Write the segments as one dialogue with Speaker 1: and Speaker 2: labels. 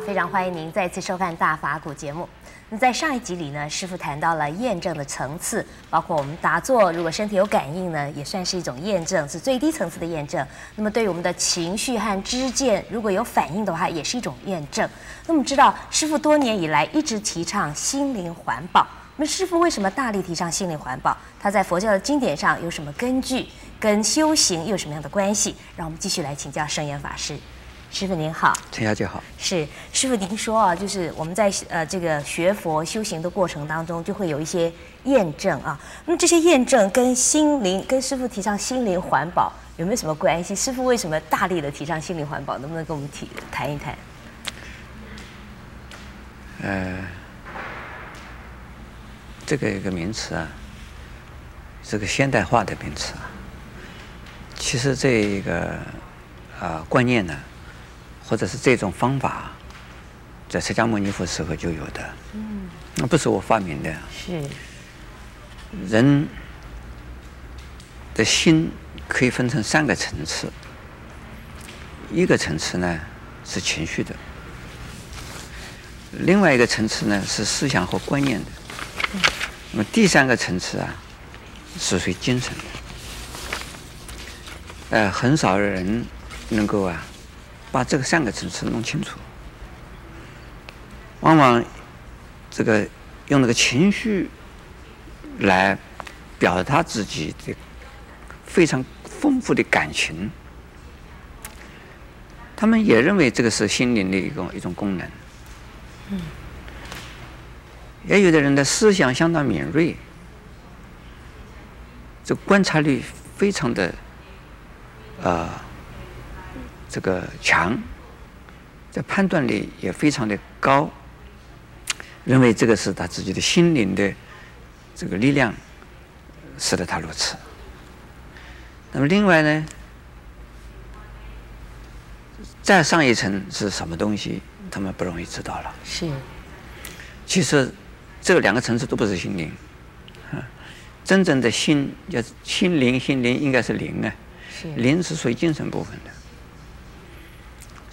Speaker 1: 非常欢迎您再次收看《大法古》节目。那在上一集里呢，师傅谈到了验证的层次，包括我们打坐，如果身体有感应呢，也算是一种验证，是最低层次的验证。那么对于我们的情绪和知见，如果有反应的话，也是一种验证。那么知道师傅多年以来一直提倡心灵环保，那师傅为什么大力提倡心灵环保？他在佛教的经典上有什么根据？跟修行又有什么样的关系？让我们继续来请教圣严法师。师傅您好，
Speaker 2: 陈小姐好。
Speaker 1: 是师傅，您说啊，就是我们在呃这个学佛修行的过程当中，就会有一些验证啊。那么这些验证跟心灵，跟师傅提倡心灵环保有没有什么关系？师傅为什么大力的提倡心灵环保？能不能跟我们提谈一谈？
Speaker 2: 呃，这个一个名词啊，是个现代化的名词啊。其实这一个啊、呃、观念呢。或者是这种方法，在释迦牟尼佛时候就有的，嗯，那不是我发明的，
Speaker 1: 是。
Speaker 2: 人的心可以分成三个层次，一个层次呢是情绪的，另外一个层次呢是思想和观念的，那么第三个层次啊是属于精神的，呃，很少人能够啊。把这个三个层次弄清楚，往往这个用那个情绪来表达自己的非常丰富的感情，他们也认为这个是心灵的一种一种功能。嗯。也有的人的思想相当敏锐，这观察力非常的啊。呃这个强，这判断力也非常的高，认为这个是他自己的心灵的这个力量，使得他如此。那么另外呢，再上一层是什么东西，他们不容易知道了。
Speaker 1: 是。
Speaker 2: 其实这两个层次都不是心灵，真正的心叫心灵，心灵应该是灵啊，是灵是属于精神部分的。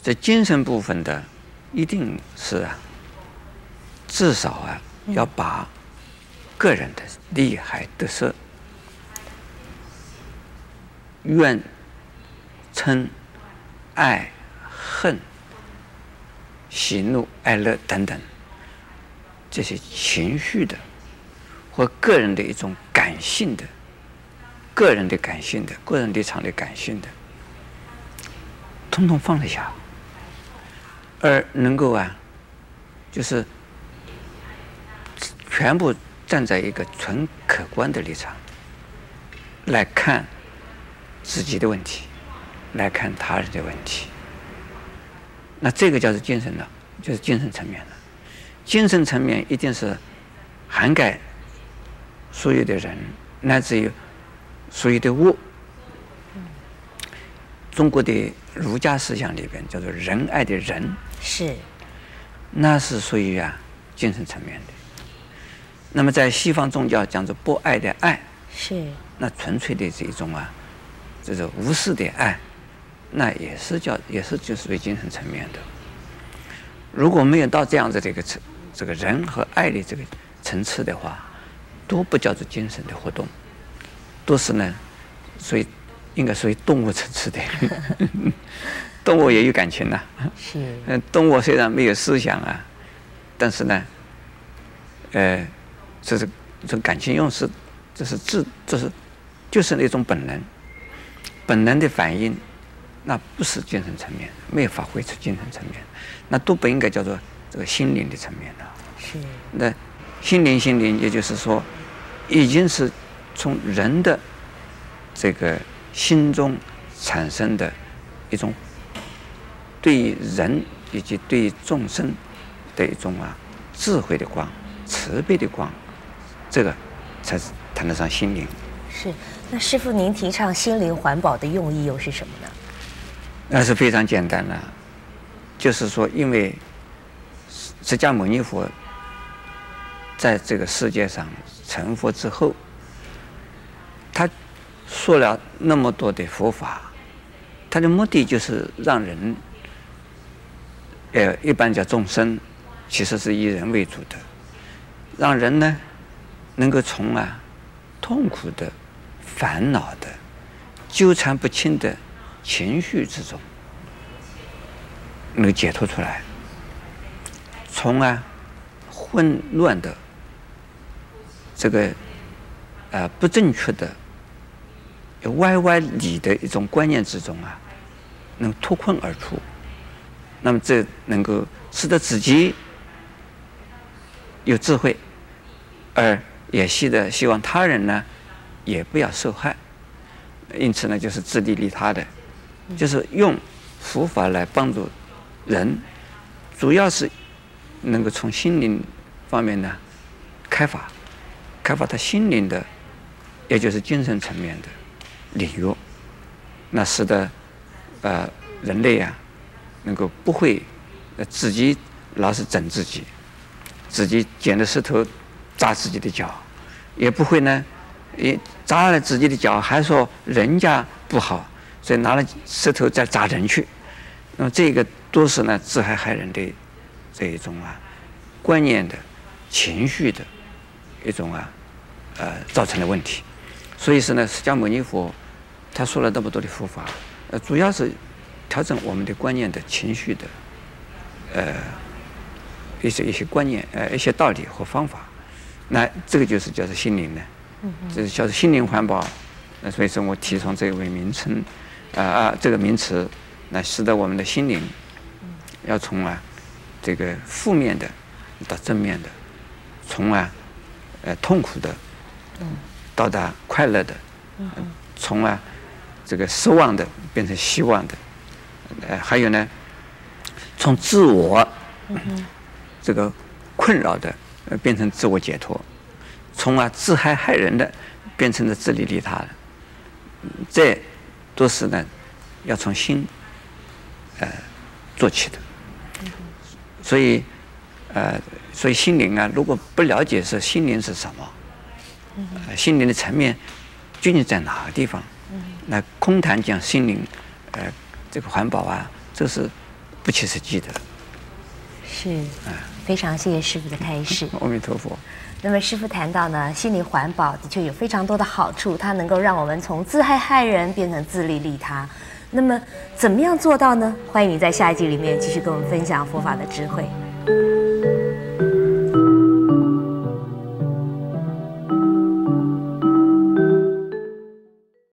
Speaker 2: 这精神部分的，一定是啊，至少啊，要把个人的利害得失、怨、嗔、爱、恨、喜怒哀乐等等这些情绪的，或个人的一种感性的、个人的感性的、个人立场的感性的，通通放得下。而能够啊，就是全部站在一个纯客观的立场来看自己的问题，来看他人的问题。那这个叫做精神的，就是精神层面的。精神层面一定是涵盖所有的人，乃至于所有的物。中国的儒家思想里边叫做仁爱的仁。是，那是属于啊精神层面的。那么在西方宗教讲着博爱的爱，是那纯粹的这种啊，这种无私的爱，那也是叫也是就属于精神层面的。如果没有到这样子的一个层这个仁和爱的这个层次的话，都不叫做精神的活动，都是呢，所以应该属于动物层次的。动物也有感情呐、啊，是。嗯，动物虽然没有思想啊，但是呢，呃，这是这感情用事，这是自，这是就是那种本能，本能的反应，那不是精神层面，没有发挥出精神层面，那都不应该叫做这个心灵的层面了。是。那心灵，心灵，也就是说，已经是从人的这个心中产生的一种。对人以及对众生的一种啊智慧的光、慈悲的光，这个才是谈得上心灵。
Speaker 1: 是，那师傅您提倡心灵环保的用意又是什么呢？
Speaker 2: 那是非常简单的，就是说，因为释迦牟尼佛在这个世界上成佛之后，他说了那么多的佛法，它的目的就是让人。呃，一般叫众生，其实是以人为主的，让人呢能够从啊痛苦的、烦恼的、纠缠不清的情绪之中，能解脱出来，从啊混乱的这个呃不正确的、歪歪理的一种观念之中啊，能脱困而出。那么这能够使得自己有智慧，而也希的希望他人呢也不要受害，因此呢就是自利利他的，就是用佛法来帮助人，主要是能够从心灵方面呢开发，开发他心灵的，也就是精神层面的领域，那使得呃人类啊。能够不会，自己老是整自己，自己捡着石头砸自己的脚，也不会呢，也砸了自己的脚还说人家不好，所以拿了石头再砸人去，那么这个都是呢自害害人的这一种啊观念的情绪的一种啊呃造成的问题，所以说呢释迦牟尼佛他说了那么多的佛法，呃主要是。调整我们的观念的情绪的，呃，一些一些观念，呃，一些道理和方法，那这个就是叫做心灵的，这是叫做心灵环保。那所以说我提倡这一位名称，啊啊，这个名词，那使得我们的心灵要从啊这个负面的到正面的，从啊呃痛苦的到达快乐的，从啊这个失望的变成希望的。呃，还有呢，从自我这个困扰的，呃，变成自我解脱，从而自害害人的，变成了自利利他的，这都是呢，要从心呃做起的。所以呃，所以心灵啊，如果不了解是心灵是什么，心灵的层面究竟在哪个地方？那空谈讲心灵，呃。这个环保啊，这是不切实际的。
Speaker 1: 是啊，非常谢谢师傅的开示。
Speaker 2: 阿弥陀佛。
Speaker 1: 那么师傅谈到呢，心灵环保的确有非常多的好处，它能够让我们从自害害人变成自利利他。那么怎么样做到呢？欢迎你在下一集里面继续跟我们分享佛法的智慧。